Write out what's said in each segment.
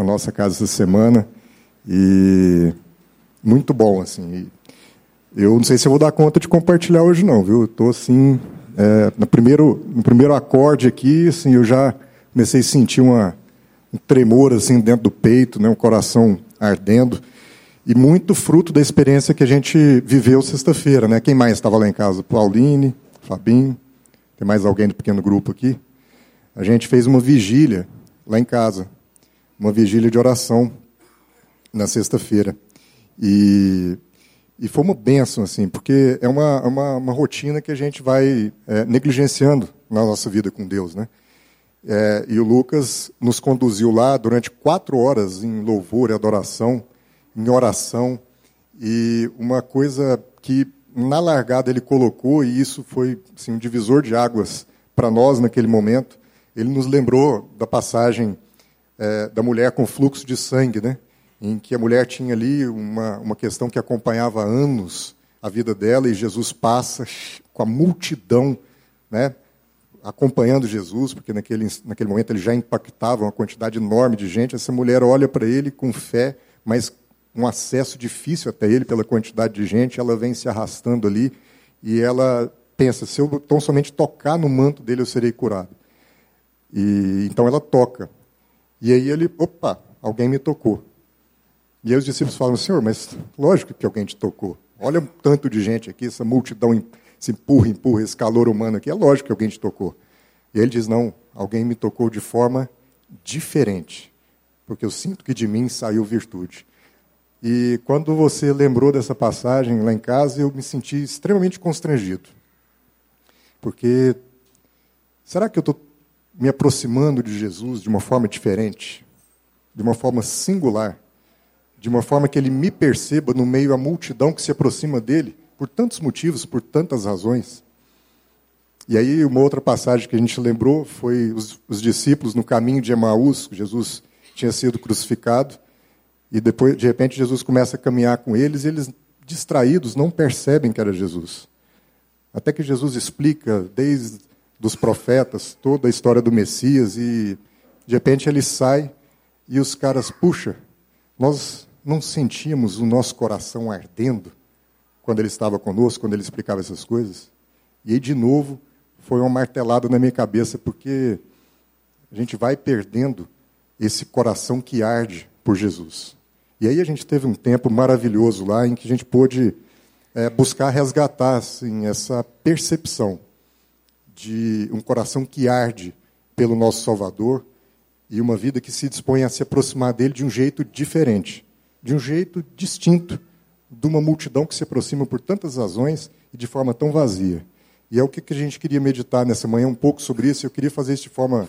na nossa casa essa semana e muito bom, assim. Eu não sei se eu vou dar conta de compartilhar hoje não, viu? Estou assim, é, no primeiro no primeiro acorde aqui, assim, eu já comecei a sentir uma, um tremor assim dentro do peito, né, um coração ardendo e muito fruto da experiência que a gente viveu sexta-feira, né? Quem mais estava lá em casa? Pauline, Fabinho, tem mais alguém do pequeno grupo aqui? A gente fez uma vigília lá em casa, uma vigília de oração na sexta-feira. E, e foi uma benção, assim, porque é uma, uma, uma rotina que a gente vai é, negligenciando na nossa vida com Deus, né? É, e o Lucas nos conduziu lá durante quatro horas em louvor e adoração, em oração, e uma coisa que na largada ele colocou, e isso foi assim, um divisor de águas para nós naquele momento, ele nos lembrou da passagem é, da mulher com fluxo de sangue, né? em que a mulher tinha ali uma, uma questão que acompanhava anos a vida dela, e Jesus passa com a multidão, né? acompanhando Jesus, porque naquele, naquele momento ele já impactava uma quantidade enorme de gente. Essa mulher olha para ele com fé, mas um acesso difícil até ele pela quantidade de gente. Ela vem se arrastando ali e ela pensa: se eu tão somente tocar no manto dele, eu serei curado. E então ela toca. E aí ele, opa, alguém me tocou. E aí os discípulos falam: Senhor, mas lógico que alguém te tocou. Olha um tanto de gente aqui, essa multidão se empurra, empurra, esse calor humano aqui, é lógico que alguém te tocou. E ele diz: Não, alguém me tocou de forma diferente, porque eu sinto que de mim saiu virtude. E quando você lembrou dessa passagem lá em casa, eu me senti extremamente constrangido. Porque será que eu estou me aproximando de Jesus de uma forma diferente, de uma forma singular, de uma forma que ele me perceba no meio da multidão que se aproxima dele? por tantos motivos, por tantas razões. E aí, uma outra passagem que a gente lembrou foi os, os discípulos no caminho de Emaús, Jesus tinha sido crucificado, e depois, de repente, Jesus começa a caminhar com eles, e eles, distraídos, não percebem que era Jesus. Até que Jesus explica, desde os profetas, toda a história do Messias, e de repente ele sai, e os caras, puxa, nós não sentíamos o nosso coração ardendo quando ele estava conosco, quando ele explicava essas coisas. E aí, de novo, foi uma martelada na minha cabeça, porque a gente vai perdendo esse coração que arde por Jesus. E aí a gente teve um tempo maravilhoso lá em que a gente pôde é, buscar resgatar assim, essa percepção de um coração que arde pelo nosso Salvador e uma vida que se dispõe a se aproximar dele de um jeito diferente, de um jeito distinto de uma multidão que se aproxima por tantas razões e de forma tão vazia. E é o que a gente queria meditar nessa manhã um pouco sobre isso. Eu queria fazer isso de forma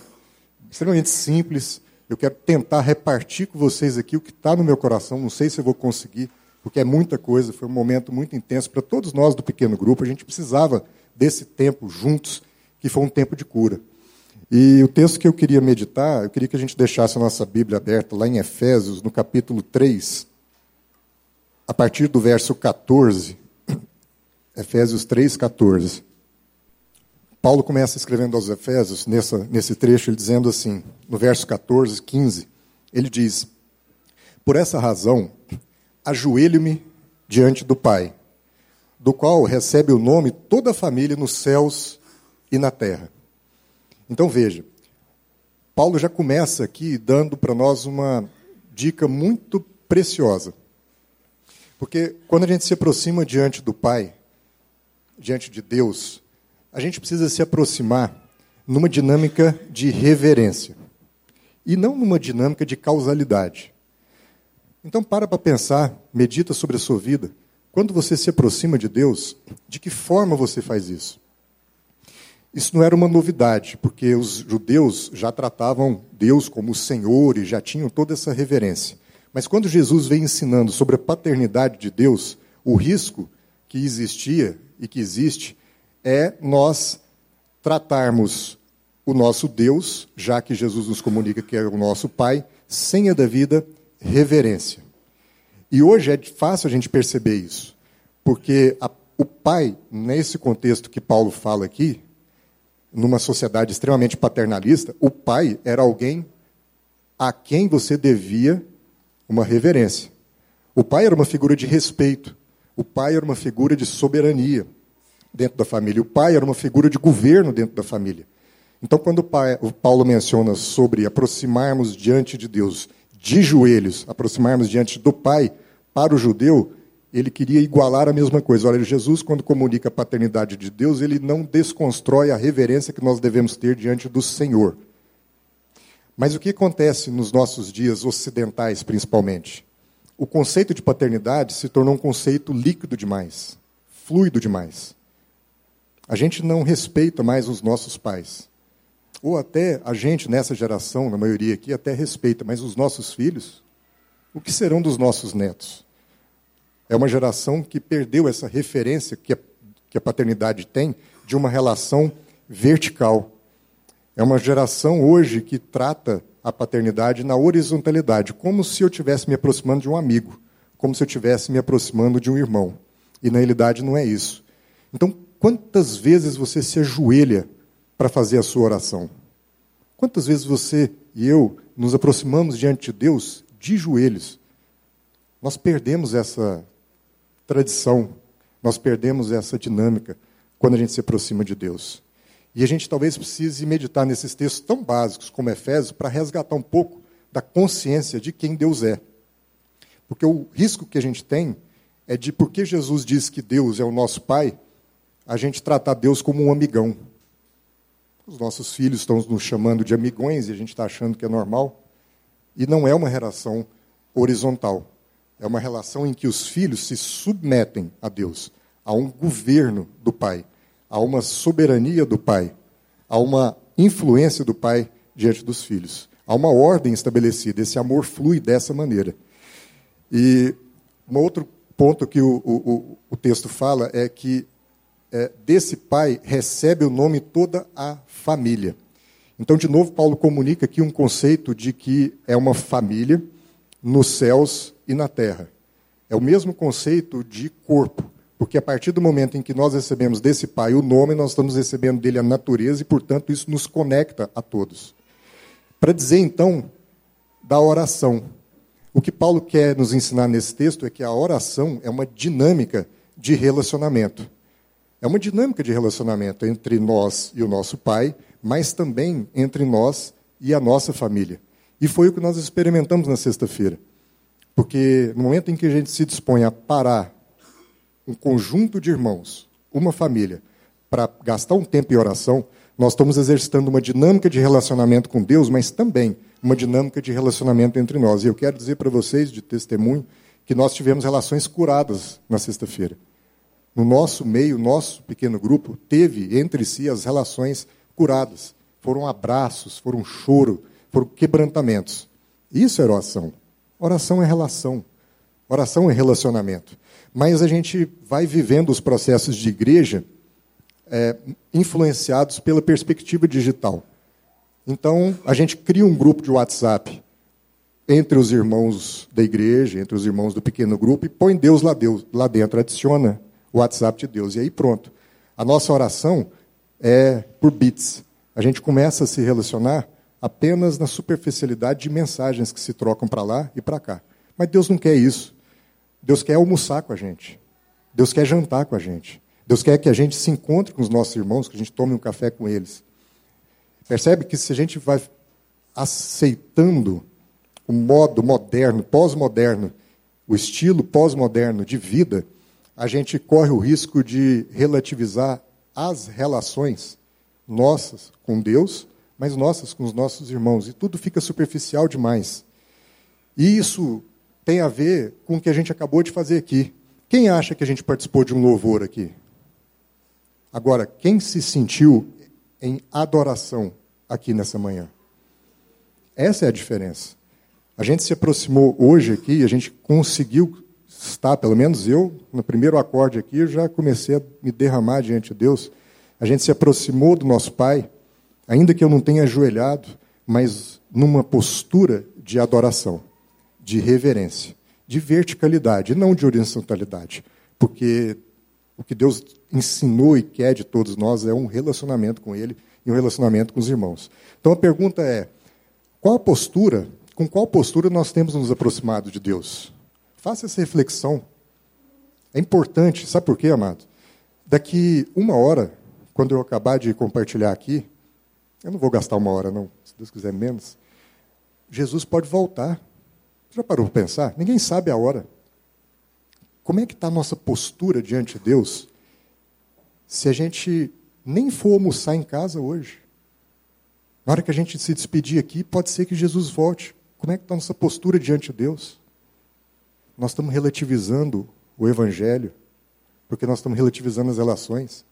extremamente simples. Eu quero tentar repartir com vocês aqui o que está no meu coração. Não sei se eu vou conseguir, porque é muita coisa. Foi um momento muito intenso para todos nós do pequeno grupo. A gente precisava desse tempo juntos, que foi um tempo de cura. E o texto que eu queria meditar, eu queria que a gente deixasse a nossa Bíblia aberta lá em Efésios, no capítulo 3 a partir do verso 14, Efésios 3, 14. Paulo começa escrevendo aos Efésios, nessa, nesse trecho, ele dizendo assim, no verso 14, 15, ele diz: Por essa razão, ajoelho-me diante do Pai, do qual recebe o nome toda a família nos céus e na terra. Então veja, Paulo já começa aqui dando para nós uma dica muito preciosa. Porque quando a gente se aproxima diante do Pai, diante de Deus, a gente precisa se aproximar numa dinâmica de reverência e não numa dinâmica de causalidade. Então para para pensar, medita sobre a sua vida. Quando você se aproxima de Deus, de que forma você faz isso? Isso não era uma novidade, porque os judeus já tratavam Deus como Senhor e já tinham toda essa reverência. Mas quando Jesus vem ensinando sobre a paternidade de Deus, o risco que existia e que existe é nós tratarmos o nosso Deus, já que Jesus nos comunica que é o nosso Pai, sem a devida reverência. E hoje é fácil a gente perceber isso, porque a, o Pai, nesse contexto que Paulo fala aqui, numa sociedade extremamente paternalista, o Pai era alguém a quem você devia uma reverência. O pai era uma figura de respeito. O pai era uma figura de soberania dentro da família. O pai era uma figura de governo dentro da família. Então, quando o, pai, o Paulo menciona sobre aproximarmos diante de Deus de joelhos, aproximarmos diante do Pai, para o judeu, ele queria igualar a mesma coisa. Olha, Jesus, quando comunica a paternidade de Deus, ele não desconstrói a reverência que nós devemos ter diante do Senhor. Mas o que acontece nos nossos dias ocidentais, principalmente? O conceito de paternidade se tornou um conceito líquido demais, fluido demais. A gente não respeita mais os nossos pais. Ou até a gente, nessa geração, na maioria aqui, até respeita, mas os nossos filhos, o que serão dos nossos netos? É uma geração que perdeu essa referência que a, que a paternidade tem de uma relação vertical. É uma geração hoje que trata a paternidade na horizontalidade, como se eu estivesse me aproximando de um amigo, como se eu estivesse me aproximando de um irmão. E na realidade não é isso. Então, quantas vezes você se ajoelha para fazer a sua oração? Quantas vezes você e eu nos aproximamos diante de Deus de joelhos? Nós perdemos essa tradição, nós perdemos essa dinâmica quando a gente se aproxima de Deus. E a gente talvez precise meditar nesses textos tão básicos como Efésios para resgatar um pouco da consciência de quem Deus é. Porque o risco que a gente tem é de, porque Jesus diz que Deus é o nosso Pai, a gente tratar Deus como um amigão. Os nossos filhos estão nos chamando de amigões e a gente está achando que é normal. E não é uma relação horizontal. É uma relação em que os filhos se submetem a Deus, a um governo do Pai, a uma soberania do Pai, a uma influência do Pai diante dos filhos. Há uma ordem estabelecida, esse amor flui dessa maneira. E um outro ponto que o, o, o texto fala é que é, desse pai recebe o nome toda a família. Então, de novo, Paulo comunica aqui um conceito de que é uma família nos céus e na terra. É o mesmo conceito de corpo, porque a partir do momento em que nós recebemos desse pai o nome, nós estamos recebendo dele a natureza e, portanto, isso nos conecta a todos. Para dizer, então, da oração. O que Paulo quer nos ensinar nesse texto é que a oração é uma dinâmica de relacionamento. É uma dinâmica de relacionamento entre nós e o nosso pai, mas também entre nós e a nossa família. E foi o que nós experimentamos na sexta-feira. Porque no momento em que a gente se dispõe a parar um conjunto de irmãos, uma família, para gastar um tempo em oração, nós estamos exercitando uma dinâmica de relacionamento com Deus, mas também uma dinâmica de relacionamento entre nós. E eu quero dizer para vocês, de testemunho, que nós tivemos relações curadas na sexta-feira no nosso meio, nosso pequeno grupo, teve entre si as relações curadas. Foram abraços, foram choro, foram quebrantamentos. Isso é oração. Oração é relação. Oração é relacionamento. Mas a gente vai vivendo os processos de igreja é, influenciados pela perspectiva digital. Então, a gente cria um grupo de WhatsApp entre os irmãos da igreja, entre os irmãos do pequeno grupo, e põe Deus lá, Deus, lá dentro, adiciona o WhatsApp de Deus. E aí pronto. A nossa oração é por bits. A gente começa a se relacionar apenas na superficialidade de mensagens que se trocam para lá e para cá. Mas Deus não quer isso. Deus quer almoçar com a gente. Deus quer jantar com a gente. Deus quer que a gente se encontre com os nossos irmãos, que a gente tome um café com eles. Percebe que se a gente vai aceitando o modo moderno, pós-moderno, o estilo pós-moderno de vida, a gente corre o risco de relativizar as relações nossas com Deus, mas nossas com os nossos irmãos, e tudo fica superficial demais. E isso tem a ver com o que a gente acabou de fazer aqui. Quem acha que a gente participou de um louvor aqui? Agora, quem se sentiu em adoração aqui nessa manhã? Essa é a diferença. A gente se aproximou hoje aqui, a gente conseguiu está, pelo menos eu, no primeiro acorde aqui, eu já comecei a me derramar diante de Deus. A gente se aproximou do nosso Pai, ainda que eu não tenha ajoelhado, mas numa postura de adoração, de reverência, de verticalidade, não de horizontalidade. Porque o que Deus ensinou e quer de todos nós é um relacionamento com Ele e um relacionamento com os irmãos. Então a pergunta é: qual postura com qual postura nós temos nos aproximado de Deus? Faça essa reflexão. É importante, sabe por quê, amado? Daqui uma hora, quando eu acabar de compartilhar aqui, eu não vou gastar uma hora, não, se Deus quiser menos. Jesus pode voltar. Já parou para pensar? Ninguém sabe a hora. Como é que está a nossa postura diante de Deus se a gente nem for almoçar em casa hoje? Na hora que a gente se despedir aqui, pode ser que Jesus volte. Como é que está a nossa postura diante de Deus? Nós estamos relativizando o Evangelho, porque nós estamos relativizando as relações.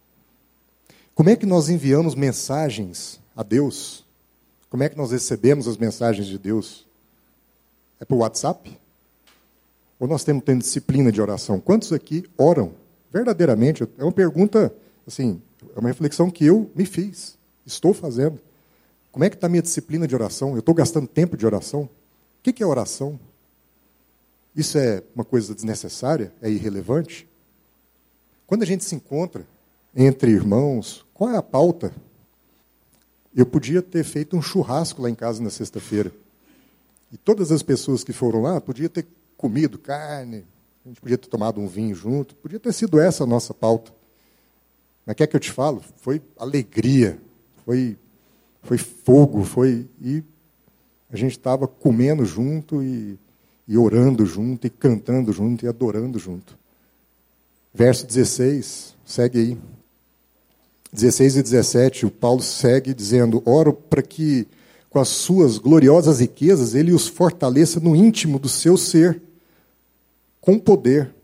Como é que nós enviamos mensagens a Deus? Como é que nós recebemos as mensagens de Deus? É por WhatsApp? Ou nós temos tendo disciplina de oração? Quantos aqui oram verdadeiramente? É uma pergunta, assim, é uma reflexão que eu me fiz, estou fazendo. Como é que está a minha disciplina de oração? Eu estou gastando tempo de oração? O que é oração? Isso é uma coisa desnecessária? É irrelevante? Quando a gente se encontra entre irmãos, qual é a pauta? Eu podia ter feito um churrasco lá em casa na sexta-feira. E todas as pessoas que foram lá podia ter comido carne, a gente podia ter tomado um vinho junto, podia ter sido essa a nossa pauta. Mas quer que eu te falo? Foi alegria, foi foi fogo, foi e a gente estava comendo junto e, e orando junto e cantando junto e adorando junto. Verso 16, segue aí. 16 e 17, o Paulo segue dizendo: Oro para que, com as suas gloriosas riquezas, ele os fortaleça no íntimo do seu ser, com poder,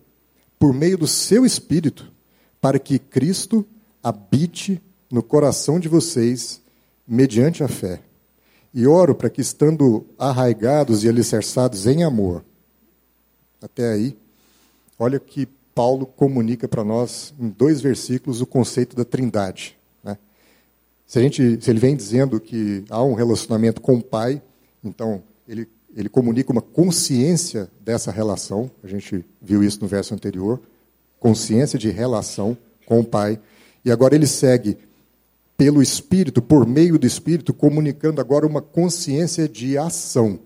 por meio do seu espírito, para que Cristo habite no coração de vocês mediante a fé. E oro para que, estando arraigados e alicerçados em amor, até aí, olha que Paulo comunica para nós, em dois versículos, o conceito da trindade. Né? Se, a gente, se ele vem dizendo que há um relacionamento com o Pai, então ele, ele comunica uma consciência dessa relação, a gente viu isso no verso anterior, consciência de relação com o Pai. E agora ele segue pelo Espírito, por meio do Espírito, comunicando agora uma consciência de ação.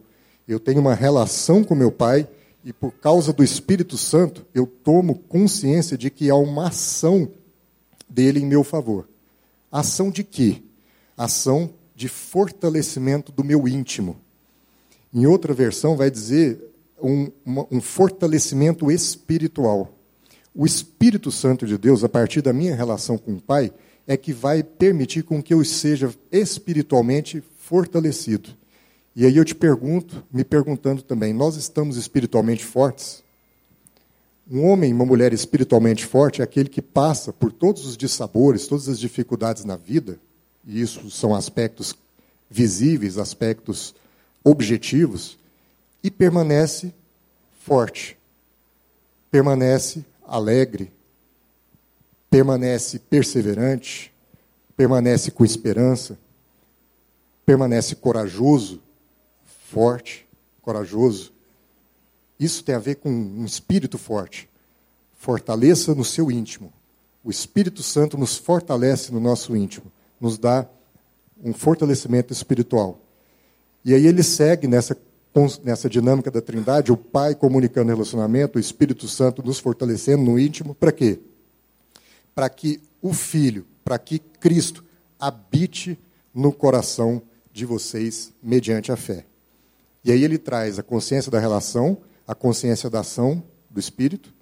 Eu tenho uma relação com meu Pai e, por causa do Espírito Santo, eu tomo consciência de que há uma ação dele em meu favor. Ação de quê? Ação de fortalecimento do meu íntimo. Em outra versão, vai dizer um, um fortalecimento espiritual. O Espírito Santo de Deus, a partir da minha relação com o Pai, é que vai permitir com que eu seja espiritualmente fortalecido. E aí eu te pergunto, me perguntando também, nós estamos espiritualmente fortes? Um homem, uma mulher espiritualmente forte é aquele que passa por todos os dissabores, todas as dificuldades na vida, e isso são aspectos visíveis, aspectos objetivos, e permanece forte, permanece alegre, permanece perseverante, permanece com esperança, permanece corajoso, forte, corajoso. Isso tem a ver com um espírito forte. Fortaleça no seu íntimo. O Espírito Santo nos fortalece no nosso íntimo, nos dá um fortalecimento espiritual. E aí ele segue nessa, nessa dinâmica da Trindade, o Pai comunicando relacionamento, o Espírito Santo nos fortalecendo no íntimo, para quê? para que o Filho, para que Cristo habite no coração de vocês mediante a fé. E aí ele traz a consciência da relação, a consciência da ação do Espírito,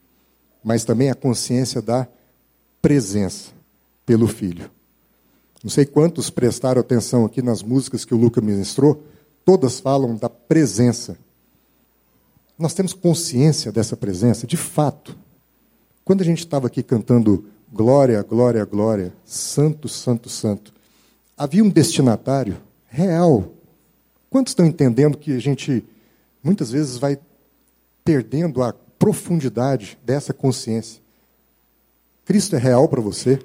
mas também a consciência da presença pelo Filho. Não sei quantos prestaram atenção aqui nas músicas que o Luca ministrou, todas falam da presença. Nós temos consciência dessa presença, de fato. Quando a gente estava aqui cantando Glória, glória, glória, santo, santo, santo. Havia um destinatário real. Quantos estão entendendo que a gente muitas vezes vai perdendo a profundidade dessa consciência? Cristo é real para você?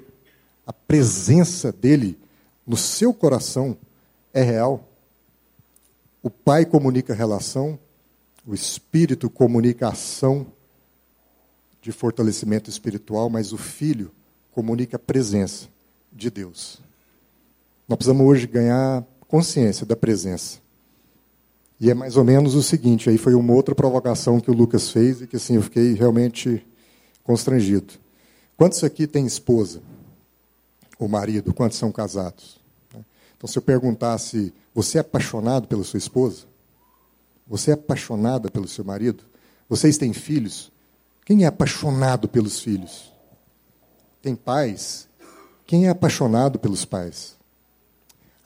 A presença dele no seu coração é real? O Pai comunica relação, o Espírito comunica ação, de fortalecimento espiritual, mas o Filho comunica a presença de Deus. Nós precisamos hoje ganhar consciência da presença. E é mais ou menos o seguinte, aí foi uma outra provocação que o Lucas fez e que assim eu fiquei realmente constrangido. Quantos aqui têm esposa? Ou marido? Quantos são casados? Então, se eu perguntasse, você é apaixonado pela sua esposa? Você é apaixonada pelo seu marido? Vocês têm filhos? Quem é apaixonado pelos filhos? Tem pais? Quem é apaixonado pelos pais?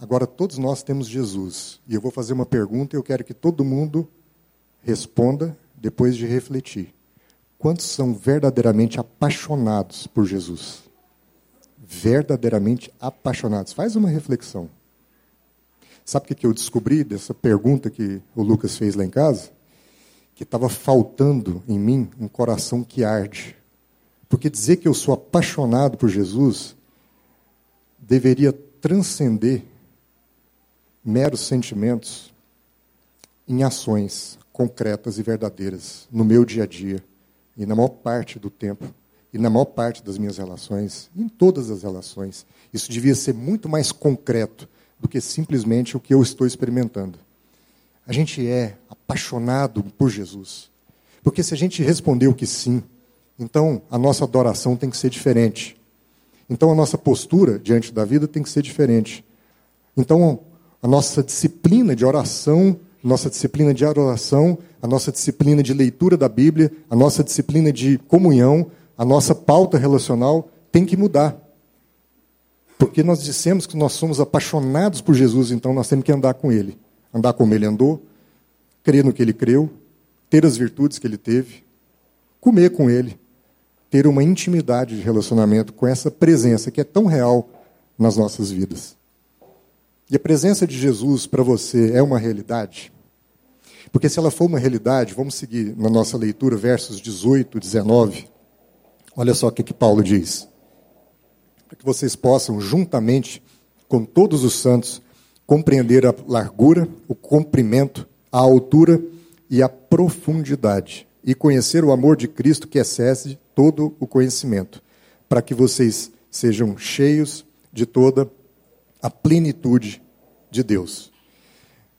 Agora, todos nós temos Jesus. E eu vou fazer uma pergunta e eu quero que todo mundo responda depois de refletir. Quantos são verdadeiramente apaixonados por Jesus? Verdadeiramente apaixonados. Faz uma reflexão. Sabe o que eu descobri dessa pergunta que o Lucas fez lá em casa? Que estava faltando em mim um coração que arde. Porque dizer que eu sou apaixonado por Jesus deveria transcender meros sentimentos em ações concretas e verdadeiras no meu dia a dia e na maior parte do tempo e na maior parte das minhas relações, em todas as relações. Isso devia ser muito mais concreto do que simplesmente o que eu estou experimentando. A gente é apaixonado por Jesus. Porque se a gente respondeu que sim, então a nossa adoração tem que ser diferente. Então a nossa postura diante da vida tem que ser diferente. Então a nossa disciplina de oração, nossa disciplina de adoração, a nossa disciplina de leitura da Bíblia, a nossa disciplina de comunhão, a nossa pauta relacional tem que mudar. Porque nós dissemos que nós somos apaixonados por Jesus, então nós temos que andar com Ele. Andar como Ele andou, crer no que Ele creu, ter as virtudes que Ele teve, comer com Ele, ter uma intimidade de relacionamento com essa presença que é tão real nas nossas vidas. E a presença de Jesus para você é uma realidade? Porque se ela for uma realidade, vamos seguir na nossa leitura, versos 18, 19. Olha só o que, que Paulo diz para que vocês possam, juntamente com todos os santos, compreender a largura, o comprimento, a altura e a profundidade, e conhecer o amor de Cristo que excede todo o conhecimento, para que vocês sejam cheios de toda a plenitude de Deus.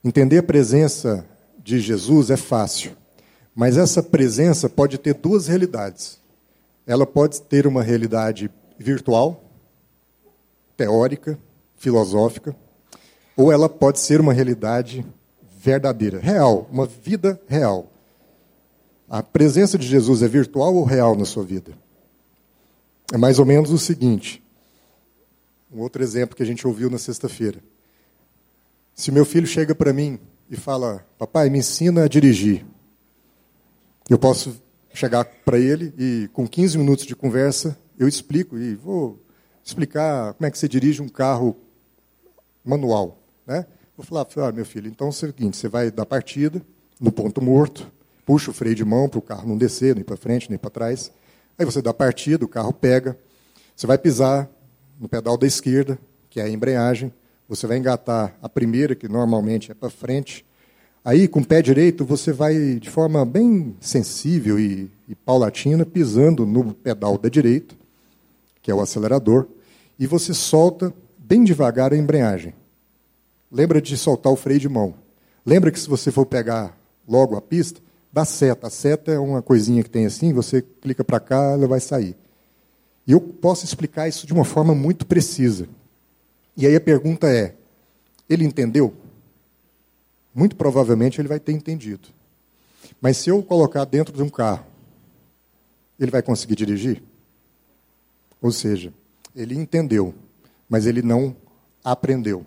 Entender a presença de Jesus é fácil, mas essa presença pode ter duas realidades. Ela pode ter uma realidade virtual, teórica, filosófica, ou ela pode ser uma realidade verdadeira, real, uma vida real. A presença de Jesus é virtual ou real na sua vida? É mais ou menos o seguinte. Um outro exemplo que a gente ouviu na sexta-feira. Se meu filho chega para mim e fala: Papai, me ensina a dirigir. Eu posso chegar para ele e, com 15 minutos de conversa, eu explico e vou explicar como é que você dirige um carro manual. Né? Vou falar, ah, meu filho, então é o seguinte, você vai dar partida no ponto morto, puxa o freio de mão para o carro não descer, nem para frente, nem para trás. Aí você dá partida, o carro pega, você vai pisar no pedal da esquerda, que é a embreagem, você vai engatar a primeira, que normalmente é para frente. Aí, com o pé direito, você vai, de forma bem sensível e, e paulatina, pisando no pedal da direita que é o acelerador, e você solta bem devagar a embreagem. Lembra de soltar o freio de mão. Lembra que se você for pegar logo a pista, dá seta. A seta é uma coisinha que tem assim, você clica para cá, ela vai sair. E eu posso explicar isso de uma forma muito precisa. E aí a pergunta é: ele entendeu? Muito provavelmente ele vai ter entendido. Mas se eu colocar dentro de um carro, ele vai conseguir dirigir? Ou seja, ele entendeu, mas ele não aprendeu.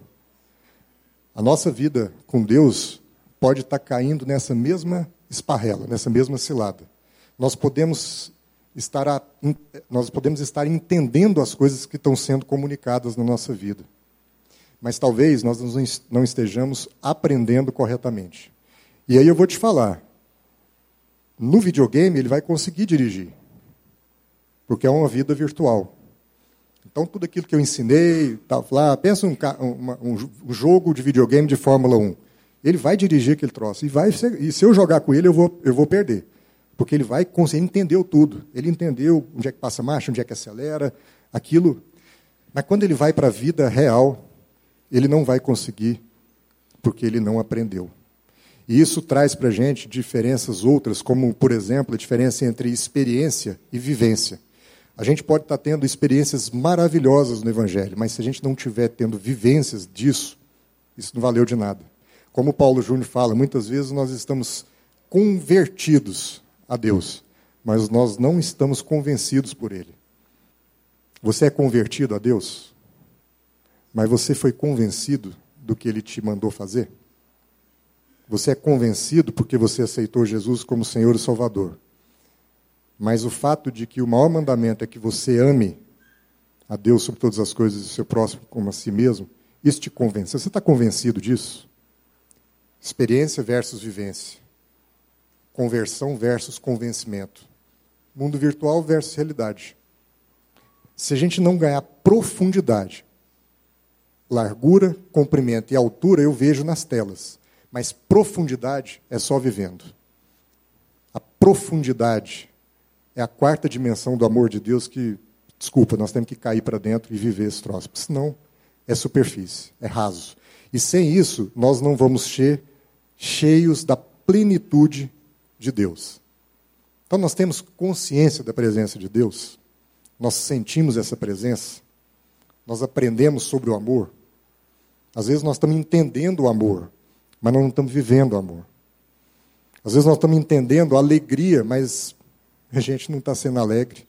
A nossa vida com Deus pode estar caindo nessa mesma esparrela, nessa mesma cilada. Nós podemos nós podemos estar entendendo as coisas que estão sendo comunicadas na nossa vida, mas talvez nós não estejamos aprendendo corretamente. E aí eu vou te falar: no videogame ele vai conseguir dirigir porque é uma vida virtual. Então, tudo aquilo que eu ensinei, tá, lá, pensa um, uma, um, jogo de videogame de Fórmula 1. Ele vai dirigir aquele troço. E, vai e se eu jogar com ele, eu vou, eu vou perder. Porque ele vai conseguir, entendeu tudo. Ele entendeu onde é que passa marcha, onde é que acelera, aquilo. Mas quando ele vai para a vida real, ele não vai conseguir, porque ele não aprendeu. E isso traz para a gente diferenças outras, como, por exemplo, a diferença entre experiência e vivência. A gente pode estar tendo experiências maravilhosas no Evangelho, mas se a gente não estiver tendo vivências disso, isso não valeu de nada. Como Paulo Júnior fala, muitas vezes nós estamos convertidos a Deus, mas nós não estamos convencidos por Ele. Você é convertido a Deus, mas você foi convencido do que Ele te mandou fazer? Você é convencido porque você aceitou Jesus como Senhor e Salvador. Mas o fato de que o maior mandamento é que você ame a Deus sobre todas as coisas e o seu próximo como a si mesmo, isso te convence. Você está convencido disso? Experiência versus vivência. Conversão versus convencimento. Mundo virtual versus realidade. Se a gente não ganhar profundidade, largura, comprimento e altura, eu vejo nas telas. Mas profundidade é só vivendo. A profundidade é a quarta dimensão do amor de Deus que, desculpa, nós temos que cair para dentro e viver esse troço. Senão, é superfície, é raso. E sem isso, nós não vamos ser cheios da plenitude de Deus. Então, nós temos consciência da presença de Deus, nós sentimos essa presença, nós aprendemos sobre o amor. Às vezes, nós estamos entendendo o amor, mas nós não estamos vivendo o amor. Às vezes, nós estamos entendendo a alegria, mas a gente não está sendo alegre.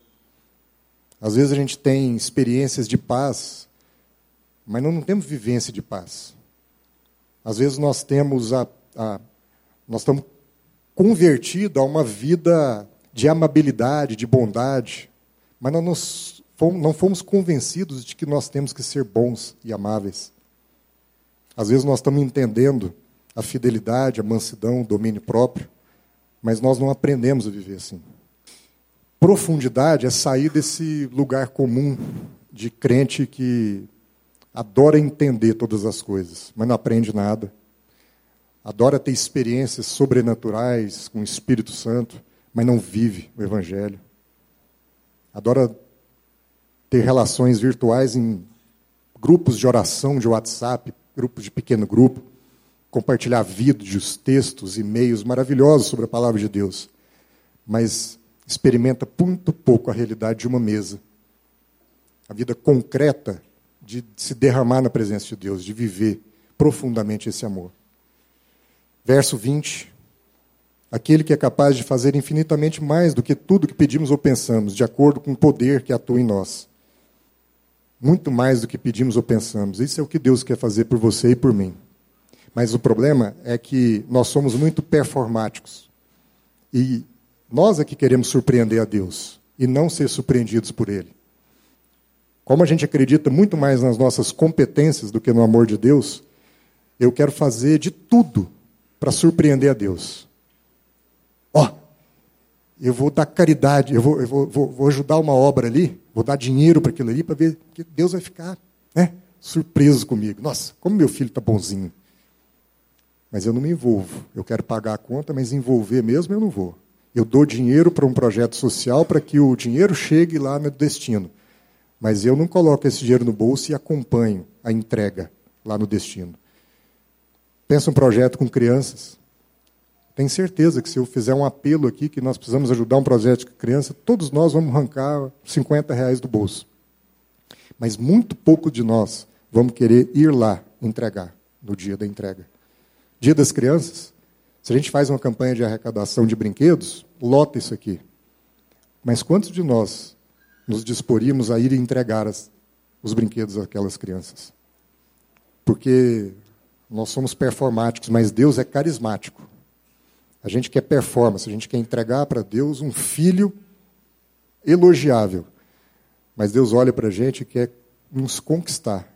Às vezes, a gente tem experiências de paz, mas não, não temos vivência de paz. Às vezes nós temos a, a nós estamos convertidos a uma vida de amabilidade, de bondade, mas não, não fomos convencidos de que nós temos que ser bons e amáveis. Às vezes nós estamos entendendo a fidelidade, a mansidão, o domínio próprio, mas nós não aprendemos a viver assim. Profundidade é sair desse lugar comum de crente que adora entender todas as coisas, mas não aprende nada. Adora ter experiências sobrenaturais com o Espírito Santo, mas não vive o Evangelho. Adora ter relações virtuais em grupos de oração de WhatsApp, grupos de pequeno grupo, compartilhar vídeos, textos, e-mails maravilhosos sobre a palavra de Deus, mas experimenta muito pouco a realidade de uma mesa. A vida concreta de se derramar na presença de Deus, de viver profundamente esse amor. Verso 20. Aquele que é capaz de fazer infinitamente mais do que tudo que pedimos ou pensamos, de acordo com o poder que atua em nós. Muito mais do que pedimos ou pensamos. Isso é o que Deus quer fazer por você e por mim. Mas o problema é que nós somos muito performáticos. E nós é que queremos surpreender a Deus e não ser surpreendidos por Ele. Como a gente acredita muito mais nas nossas competências do que no amor de Deus, eu quero fazer de tudo para surpreender a Deus. Ó, oh, eu vou dar caridade, eu, vou, eu vou, vou, vou, ajudar uma obra ali, vou dar dinheiro para aquilo ali, para ver que Deus vai ficar né, surpreso comigo. Nossa, como meu filho está bonzinho. Mas eu não me envolvo. Eu quero pagar a conta, mas envolver mesmo eu não vou. Eu dou dinheiro para um projeto social para que o dinheiro chegue lá no destino. Mas eu não coloco esse dinheiro no bolso e acompanho a entrega lá no destino. Pensa um projeto com crianças. Tenho certeza que se eu fizer um apelo aqui que nós precisamos ajudar um projeto com criança, todos nós vamos arrancar 50 reais do bolso. Mas muito pouco de nós vamos querer ir lá entregar no dia da entrega. Dia das crianças, se a gente faz uma campanha de arrecadação de brinquedos, lota isso aqui. Mas quantos de nós nos disporíamos a ir entregar as, os brinquedos àquelas crianças. Porque nós somos performáticos, mas Deus é carismático. A gente quer performance, a gente quer entregar para Deus um filho elogiável. Mas Deus olha para a gente e quer nos conquistar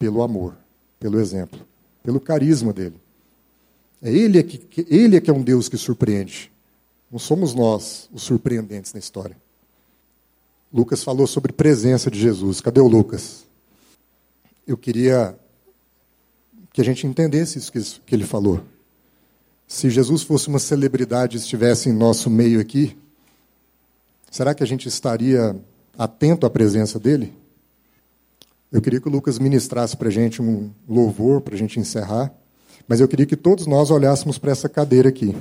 pelo amor, pelo exemplo, pelo carisma dele. É ele é que, ele é que é um Deus que surpreende. Não somos nós os surpreendentes na história. Lucas falou sobre presença de Jesus. Cadê o Lucas? Eu queria que a gente entendesse isso que ele falou. Se Jesus fosse uma celebridade e estivesse em nosso meio aqui, será que a gente estaria atento à presença dele? Eu queria que o Lucas ministrasse para a gente um louvor, para a gente encerrar. Mas eu queria que todos nós olhássemos para essa cadeira aqui.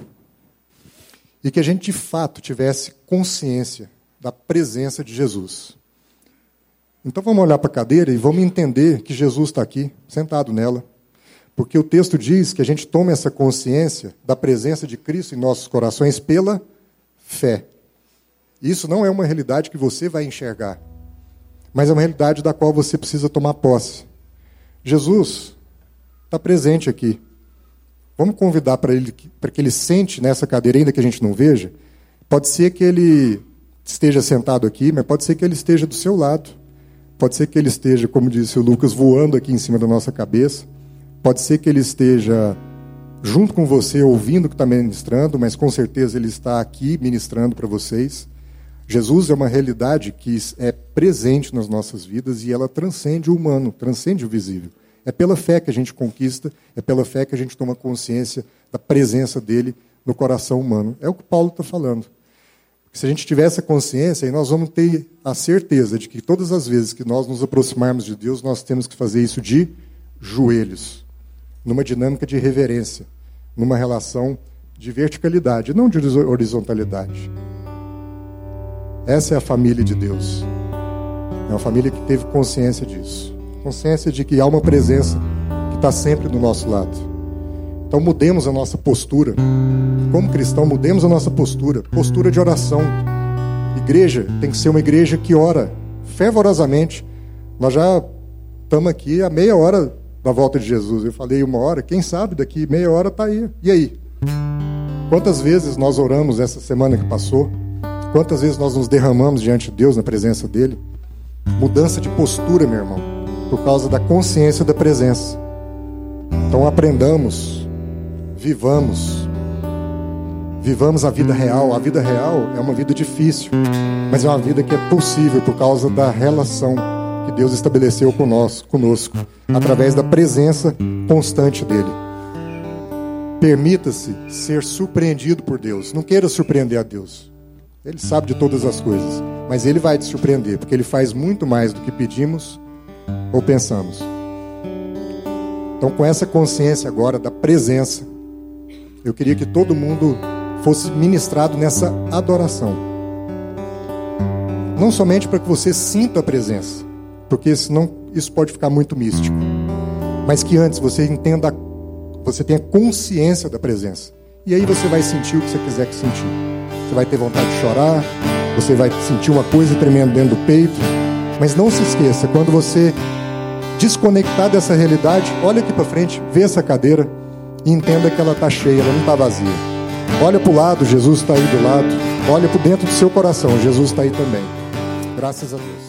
E que a gente, de fato, tivesse consciência da presença de Jesus. Então vamos olhar para a cadeira e vamos entender que Jesus está aqui, sentado nela. Porque o texto diz que a gente toma essa consciência da presença de Cristo em nossos corações pela fé. Isso não é uma realidade que você vai enxergar, mas é uma realidade da qual você precisa tomar posse. Jesus está presente aqui. Vamos convidar para ele para que ele sente nessa cadeira, ainda que a gente não veja. Pode ser que ele esteja sentado aqui, mas pode ser que ele esteja do seu lado. Pode ser que ele esteja, como disse o Lucas, voando aqui em cima da nossa cabeça. Pode ser que ele esteja junto com você, ouvindo o que está ministrando, mas com certeza ele está aqui ministrando para vocês. Jesus é uma realidade que é presente nas nossas vidas e ela transcende o humano, transcende o visível. É pela fé que a gente conquista, é pela fé que a gente toma consciência da presença dele no coração humano. É o que Paulo está falando. Se a gente tiver essa consciência, aí nós vamos ter a certeza de que todas as vezes que nós nos aproximarmos de Deus, nós temos que fazer isso de joelhos, numa dinâmica de reverência, numa relação de verticalidade, não de horizontalidade. Essa é a família de Deus. É uma família que teve consciência disso. Consciência de que há uma presença que está sempre do nosso lado. Então mudemos a nossa postura. Como cristão, mudemos a nossa postura. Postura de oração. Igreja tem que ser uma igreja que ora fervorosamente. Nós já estamos aqui a meia hora da volta de Jesus. Eu falei uma hora, quem sabe daqui meia hora está aí. E aí? Quantas vezes nós oramos essa semana que passou? Quantas vezes nós nos derramamos diante de Deus na presença dele? Mudança de postura, meu irmão, por causa da consciência da presença. Então aprendamos, vivamos, vivamos a vida real. A vida real é uma vida difícil, mas é uma vida que é possível por causa da relação que Deus estabeleceu conosco, através da presença constante dele. Permita-se ser surpreendido por Deus. Não queira surpreender a Deus. Ele sabe de todas as coisas, mas ele vai te surpreender, porque ele faz muito mais do que pedimos ou pensamos. Então, com essa consciência agora da presença, eu queria que todo mundo fosse ministrado nessa adoração. Não somente para que você sinta a presença, porque senão isso pode ficar muito místico, mas que antes você entenda, você tenha consciência da presença. E aí você vai sentir o que você quiser que sentir. Você vai ter vontade de chorar, você vai sentir uma coisa tremenda dentro do peito. Mas não se esqueça, quando você desconectar dessa realidade, olha aqui para frente, vê essa cadeira e entenda que ela está cheia, ela não está vazia. Olha para o lado, Jesus está aí do lado. Olha para dentro do seu coração, Jesus está aí também. Graças a Deus.